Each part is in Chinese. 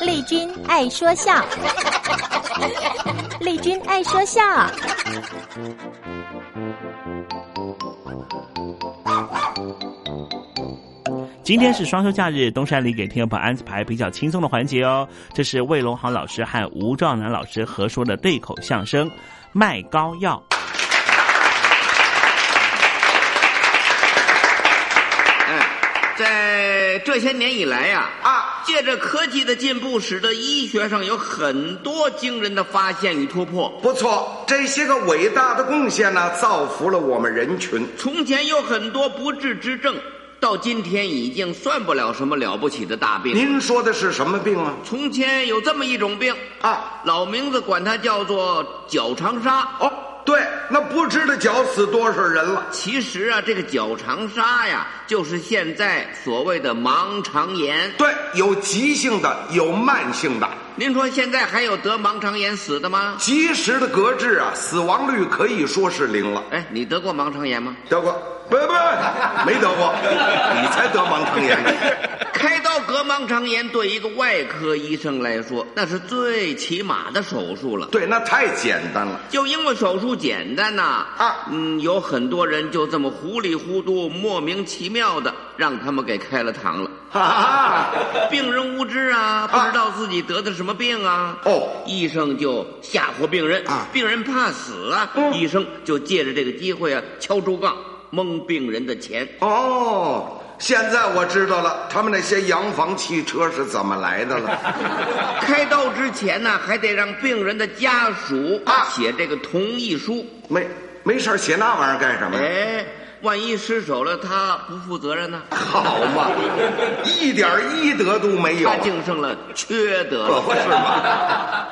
丽君爱说笑，丽君爱说笑。今天是双休假日，东山里给听众朋友安排比较轻松的环节哦。这是魏龙豪老师和吴壮南老师合说的对口相声《卖膏药》。在这些年以来呀，啊，借着科技的进步，使得医学上有很多惊人的发现与突破。不错，这些个伟大的贡献呢，造福了我们人群。从前有很多不治之症，到今天已经算不了什么了不起的大病。您说的是什么病啊？从前有这么一种病啊，老名字管它叫做脚长沙。哦。对，那不知道绞死多少人了。其实啊，这个绞肠杀呀，就是现在所谓的盲肠炎。对，有急性的，有慢性的。您说现在还有得盲肠炎死的吗？及时的革治啊，死亡率可以说是零了。哎，你得过盲肠炎吗？得过，不不，没得过。你才得盲肠炎呢。开刀割盲肠炎对一个外科医生来说，那是最起码的手术了。对，那太简单了。就因为手术简单呐，啊，嗯，有很多人就这么糊里糊涂、莫名其妙的让他们给开了膛了。哈哈，病人无知啊，不知道自己得的什么病啊。哦，医生就吓唬病人啊，病人怕死啊，医生就借着这个机会啊，敲竹杠蒙病人的钱。哦。现在我知道了，他们那些洋房汽车是怎么来的了。开刀之前呢，还得让病人的家属啊写这个同意书。没没事写那玩意儿干什么？哎，万一失手了，他不负责任呢？好嘛，一点医德都没有。他净剩了缺德了，是吗？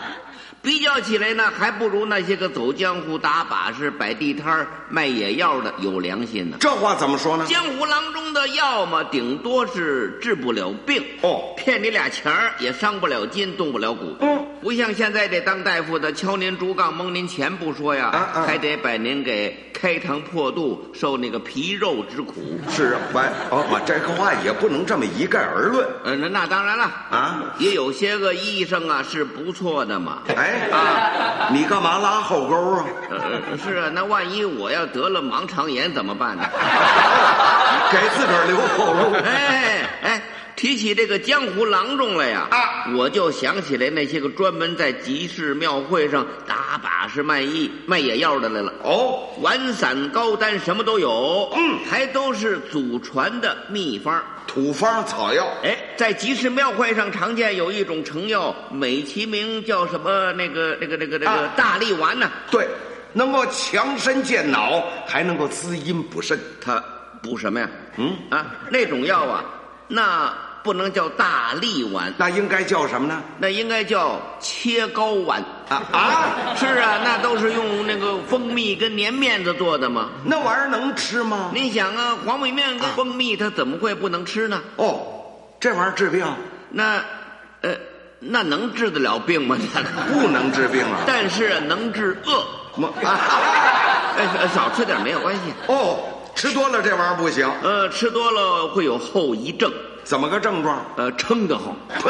比较起来呢，还不如那些个走江湖、打把式、摆地摊卖野药的有良心呢。这话怎么说呢？江湖郎中的药嘛，顶多是治不了病哦，骗你俩钱儿也伤不了筋，动不了骨。嗯，不像现在这当大夫的敲您竹杠蒙您钱不说呀，啊啊、还得把您给开膛破肚，受那个皮肉之苦。是啊，喂，哦，这个话也不能这么一概而论。嗯，那那当然了啊，也有些个医生啊是不错的嘛。哎啊，你干嘛拉后沟啊？呃，是啊，那万一我要得了盲肠炎怎么办呢？给自个儿留后路。哎哎，提起这个江湖郎中来呀，啊，我就想起来那些个专门在集市庙会上打把式卖艺、卖野药的来了。哦，丸散、高丹什么都有，嗯，还都是祖传的秘方。土方草药，哎，在集市庙会上常见有一种成药，美其名叫什么？那个、那个、那个、那个啊大力丸呢？对，能够强身健脑，还能够滋阴补肾。它补什么呀？嗯啊，那种药啊，那不能叫大力丸，那应该叫什么呢？那应该叫切糕丸啊啊！是啊，那都是用那个蜂蜜跟粘面子做的嘛。那玩意儿能吃吗？你想啊，黄米面跟蜂蜜，它怎么会不能吃呢？哦，这玩意儿治病？那，呃，那能治得了病吗？那 个不能治病啊。但是能治饿。少吃点没有关系。哦，吃多了这玩意儿不行。呃，吃多了会有后遗症。怎么个症状？呃，撑得慌。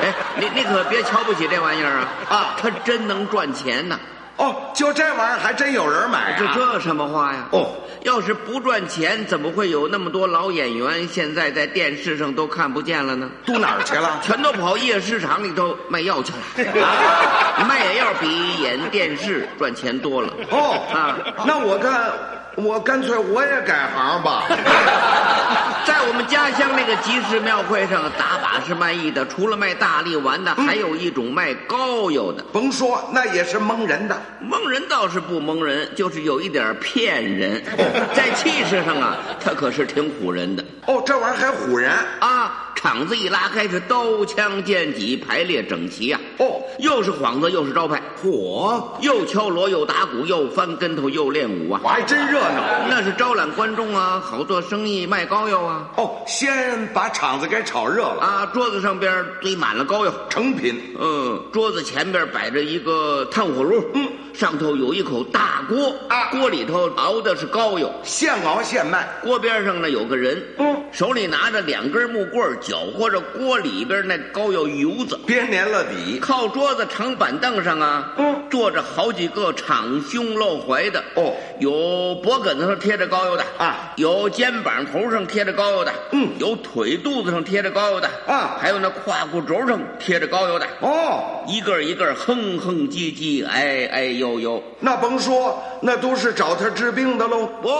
哎，你你可别瞧不起这玩意儿啊！啊，它真能赚钱呢！哦，就这玩意儿还真有人买啊！这这什么话呀？哦，要是不赚钱，怎么会有那么多老演员现在在电视上都看不见了呢？都哪儿去了？全都跑夜市场里头卖药去了。啊，卖药比演电视赚钱多了。哦啊，那我看，我干脆我也改行吧。在我们家乡那个集市庙会上，打把式卖艺的，除了卖大力丸的，还有一种卖膏药的。甭说，那也是蒙人的。蒙人倒是不蒙人，就是有一点骗人。在气势上啊，他可是挺唬人的。哦，这玩意儿还唬人啊！场子一拉开，是刀枪剑戟排列整齐啊、哦，又是幌子又是招牌，嚯！又敲锣又打鼓又翻跟头又练武啊，我还真热闹。那是招揽观众啊，好做生意卖膏药啊。哦，先把场子给炒热了啊！桌子上边堆满了膏药，成品。嗯，桌子前边摆着一个炭火炉，嗯，上头有一口大锅啊，锅里头熬的是膏药，现熬现卖。锅边上呢有个人，嗯，手里拿着两根木棍，搅和着锅里边那膏药油子，别粘了底。靠桌子长板凳上啊，嗯，坐着好几个敞胸露怀的，哦，有脖梗子上贴着膏药的啊，有肩膀头上贴着膏药的，嗯，有腿肚子上贴着膏药的啊，还有那胯骨轴上贴着膏药的，哦，一个一个哼哼唧唧，哎哎呦呦，那甭说，那都是找他治病的喽。不，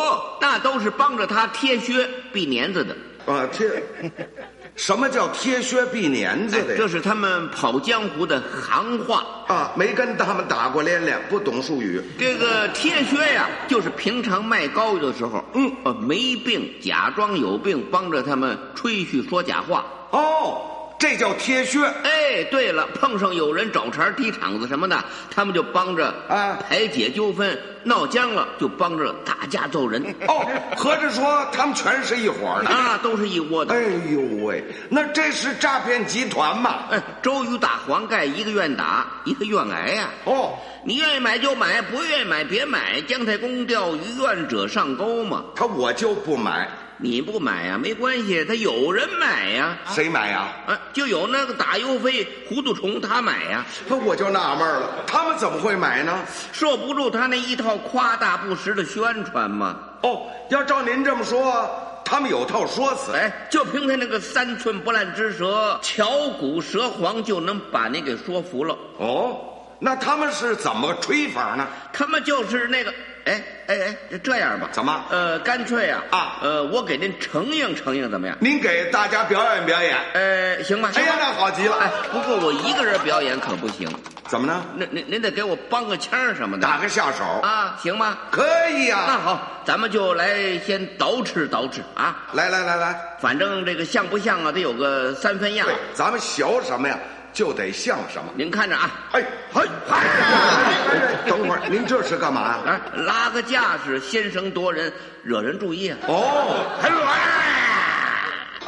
那都是帮着他贴靴避年子的。啊，贴，什么叫贴靴避年子的？这是他们跑江湖的行话啊，没跟他们打过连连，不懂术语。这个贴靴呀，就是平常卖膏药的时候，嗯，呃，没病假装有病，帮着他们吹嘘说假话。哦。这叫贴靴。哎，对了，碰上有人找茬、踢场子什么的，他们就帮着啊排解纠纷，闹僵了就帮着打架揍人。哦，合着说他们全是一伙的啊，都是一窝的。哎呦喂，那这是诈骗集团嘛？哎，周瑜打黄盖，一个愿打，一个愿挨呀、啊。哦，你愿意买就买，不愿意买别买。姜太公钓鱼，愿者上钩嘛。他我就不买。你不买呀、啊，没关系，他有人买呀、啊。谁买呀、啊？啊，就有那个打油飞糊涂虫，他买呀、啊。那我就纳闷了，他们怎么会买呢？受不住他那一套夸大不实的宣传嘛。哦，要照您这么说，他们有套说辞。哎，就凭他那个三寸不烂之舌，巧骨舌黄，就能把你给说服了。哦，那他们是怎么个吹法呢？他们就是那个。哎哎哎，这样吧，怎么？呃，干脆啊啊，呃，我给您承应承应，怎么样？您给大家表演表演。呃，行吧。哎呀，那好极了。哎，不过我一个人表演可不行。怎么呢？那您您得给我帮个腔什么的，打个下手啊，行吗？可以呀、啊。那好，咱们就来先捯饬捯饬啊。来来来来，反正这个像不像啊，得有个三分样。对，咱们学什么呀？就得像什么？您看着啊！哎嘿，哎，等会儿，您这是干嘛呀？啊，拉个架势，先声夺人，惹人注意啊！哦，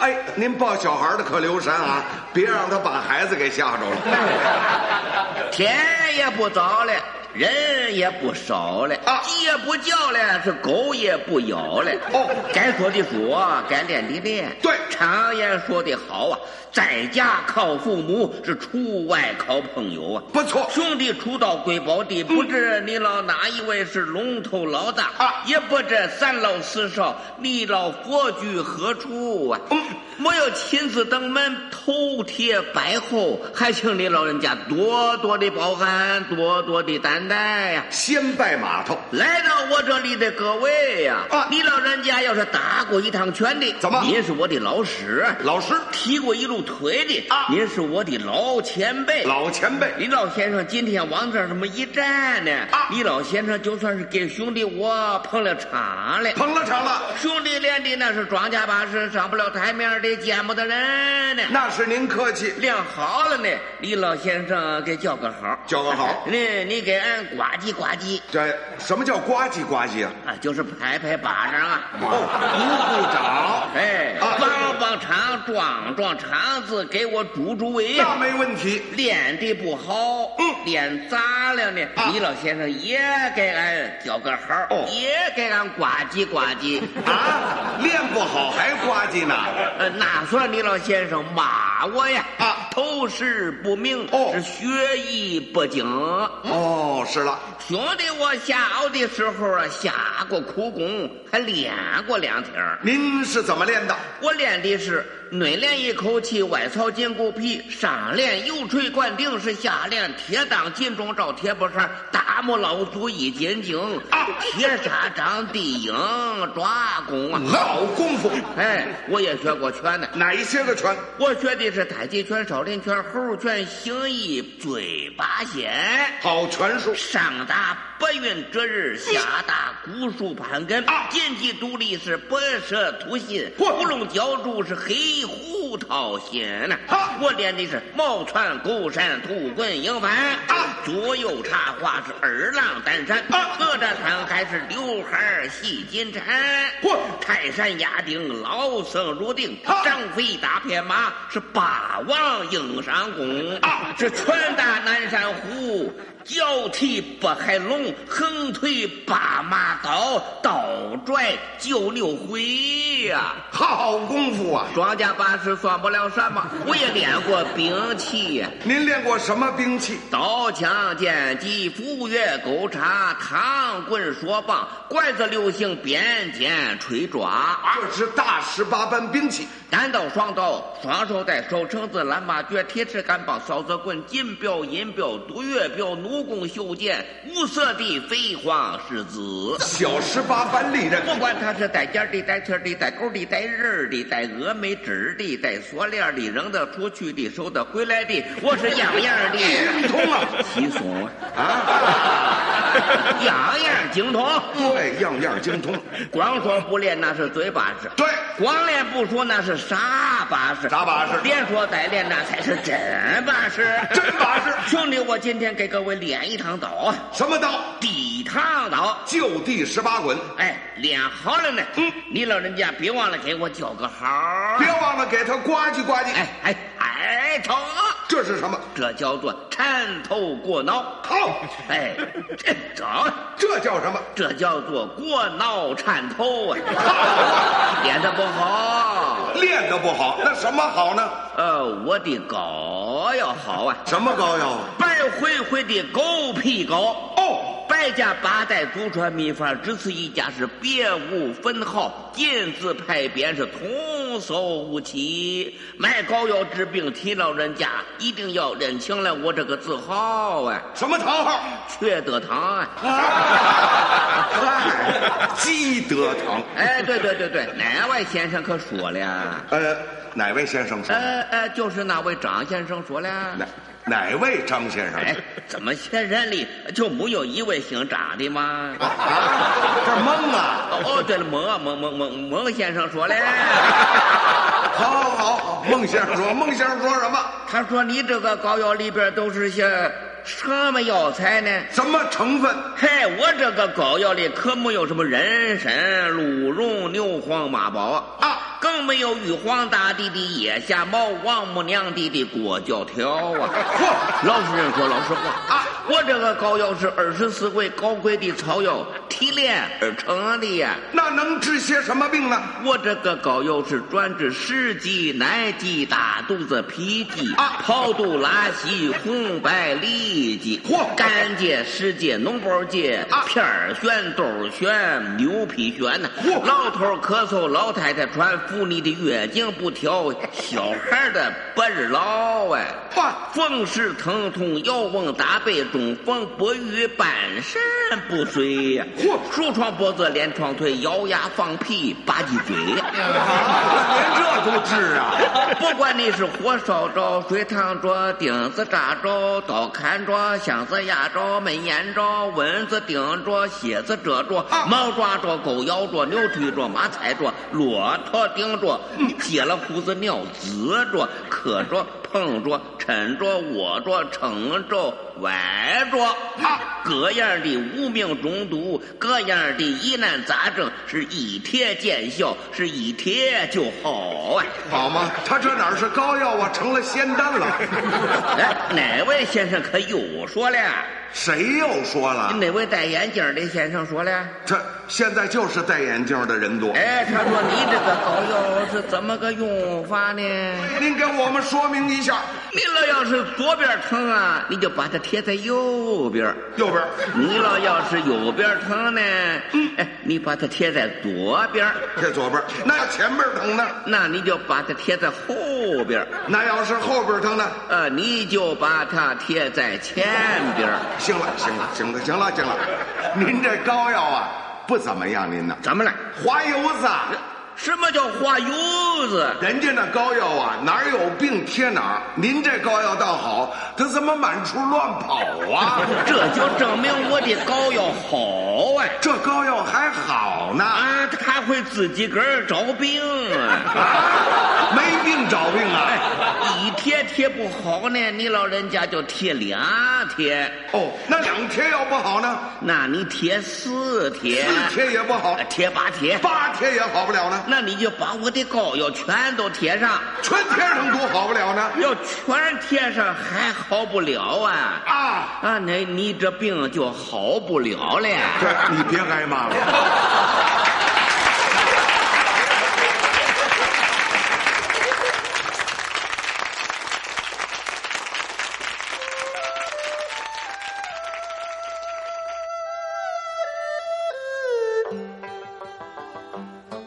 哎，您抱小孩的可留神啊，别让他把孩子给吓着了。天也不早了。人也不少了，啊，鸡也不叫了，是狗也不咬了。哦，该说的说，该练的练。对，常言说的好啊，在家靠父母，是出外靠朋友啊。不错，兄弟出到贵宝地，不知你老哪一位是龙头老大啊，也不知三老四少，你老佛居何处啊？嗯，没有亲自登门头贴拜候，还请你老人家多多的包涵，多多的担。待呀，先拜码头。来到我这里的各位呀，啊，你老人家要是打过一趟拳的，怎么？您是我的老师，老师踢过一路腿的啊，您是我的老前辈，老前辈。李老先生今天往这儿这么一站呢，啊，李老先生就算是给兄弟我捧了场了，捧了场了。兄弟练的那是庄稼把式，上不了台面的见不得人呢。那是您客气，练好了呢，李老先生给叫个好，叫个好。你你给俺。呱唧呱唧，这什么叫呱唧呱唧啊？啊，就是拍拍巴掌啊，哦，鼓鼓掌，哎，啊，棒棒场壮壮肠子，给我助助胃。那没问题。练的不好，嗯，练咋了呢。李老先生也给俺叫个好，哦，也给俺呱唧呱唧。啊，练不好还呱唧呢？呃，那算李老先生骂我呀？啊，头识不明，哦，是学艺不精。哦，是了，兄弟，我下熬的时候啊，下过苦功，还练过两天。您是怎么练的？我练的是内练一口气，外操筋骨皮；上练油锤灌顶，是下练铁裆金钟罩铁布衫，大木老祖一斤经啊，铁砂掌地影抓功啊，老功夫。哎，我也学过拳呢。哪一些个拳？我学的是太极拳、少林拳、猴拳、形意、嘴八仙。好拳术。上打白云遮日，下大古树盘根。啊，剑气独立是白蛇吐信，乌龙浇柱是黑虎掏心呐。啊，我练的是毛传勾山土滚迎帆。啊，左右插花是二郎担山。啊，哪吒穿海是刘海戏金蝉。泰山压顶老僧入定。张飞打片马是霸王硬上弓。啊，是拳打南山虎。脚踢北海龙，横推八马刀，倒拽九六回呀！好功夫啊！庄稼把式算不了什么，我也练过兵器。您练过什么兵器？刀枪剑戟斧钺钩叉唐棍槊棒拐子流星鞭锏锤抓，这是大十八般兵器。单刀双刀，双手带手撑子、蓝马橛、铁尺杆棒、扫子棍、金镖、银镖、毒月镖、弩弓、袖箭、五色的飞黄是子，小十八般利刃。不管他是带尖的、带刺的、带钩的、带刃的、带峨眉枝的、带锁链的、扔得出去的、收得回来的，我是样样的 精通 啊！稀松啊，样样精通。对，样样精通。光说不练那是嘴巴式，对；光练不说那是啥把式，啥把式。连说带练那才是真把式，真把式。兄弟，我今天给各位练一趟刀啊！什么刀？地堂刀，就地十八滚。哎，练好了呢。嗯，你老人家别忘了给我叫个好，别忘了给他呱唧呱唧。哎哎哎，疼，这是什么？这叫做缠头过脑。好，哎，这这叫什么？这叫做过脑缠头啊！练的不好，练的不好，那什么好呢？呃，我的膏药好啊。什么膏药？白灰灰的狗皮膏。哦。百家八代祖传秘方，只此一家是别无分号，金字牌匾是童叟无欺。卖膏药治病，提老人家一定要认清了我这个字号啊！什么堂号？缺德堂啊！嗨，积德堂。哎，对对对对，哪位先生可说了？呃，哪位先生说？呃呃，就是那位张先生说了。哪哪位张先生？哎，怎么些人里就没有一位姓张的吗？啊，这蒙啊！哦，对了，蒙啊蒙蒙蒙蒙先生说嘞。好，好，好，孟先生说，孟先生说什么？他说你这个膏药里边都是些什么药材呢？什么成分？嘿，我这个膏药里可没有什么人参、鹿茸、牛黄、马宝啊，更没有玉皇大帝的腋下毛、王母娘帝的裹脚条啊。嚯，老实人说老实话啊，我这个膏药是二十四味高贵的草药提炼而成的呀。那能治些什么病呢？我这个膏药是专治湿疾、奶疾、大肚子、脾疾啊、跑肚、拉稀、红白痢。疾，嚯，肝结、湿结、脓包结、片儿癣、兜癣、牛皮癣呐，老头咳嗽，老太太喘，妇女的月经不调，小孩的白日老哎，风湿疼痛，摇翁打背，中风不愈，半身不遂呀，嚯，褥疮脖子，连床腿，咬牙放屁，吧唧嘴，连这都治啊！不管你是火烧着、水烫着、钉子扎着、刀砍着、箱子压着、门掩着、蚊子叮着、蝎子蛰着、猫抓着、狗咬着、牛推着、马踩着、骆驼顶着、接了胡子尿滋着、磕着。碰着、抻着、握着、撑着、歪着，啊，各样的无名中毒，各样的疑难杂症，是一贴见效，是一贴就好啊！好吗？他这哪是膏药啊，成了仙丹了。哎，哪位先生可又说了？谁又说了？哪位戴眼镜的先生说了。这现在就是戴眼镜的人多。哎，他说你这个膏药是怎么个用法呢？您给我们说明一下。您老要是左边疼啊，你就把它贴在右边。右边。你老要是右边疼呢，嗯，哎，你把它贴在左边。贴左边。那要前边疼呢？那你就把它贴在后边。那要是后边疼呢？呃，你就把它贴在前边。行了，行了，行了，行了，行了，您这膏药啊不怎么样，您呢？怎么了？滑油子。什么叫滑油子？人家那膏药啊，哪儿有病贴哪儿。您这膏药倒好，它怎么满处乱跑啊？这就证明我的膏药好啊！这膏药还好呢啊，它还会自己个儿找病啊！没病找病啊！一贴贴不好呢，你老人家就贴两贴。哦，那两贴要不好呢？那你贴四贴。四贴也不好，贴八贴。八贴也好不了呢。那你就把我的膏药全都贴上，全贴上多好不了呢。要全贴上还好不了啊！啊啊，那你这病就好不了了。这你别挨骂了。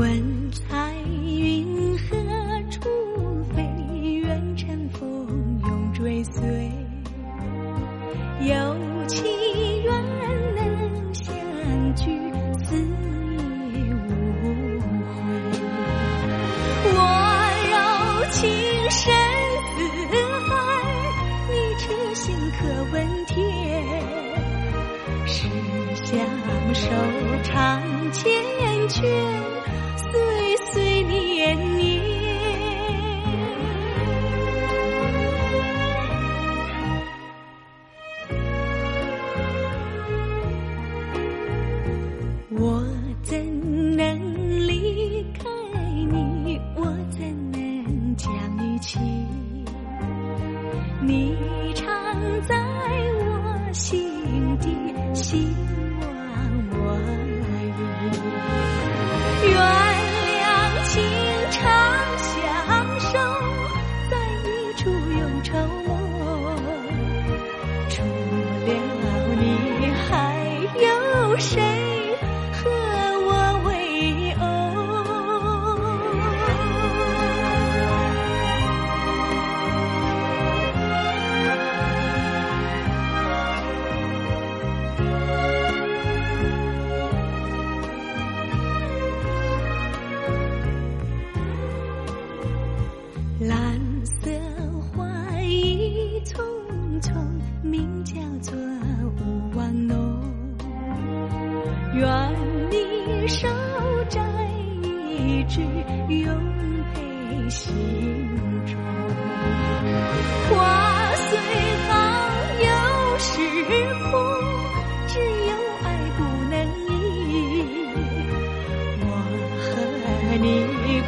问心。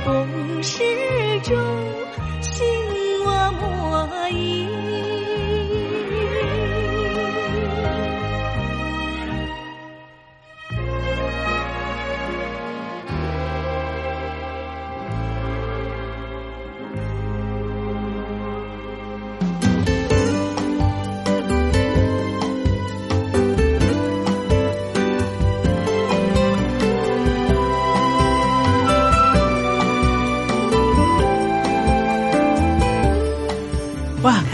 你共事中，心我莫疑。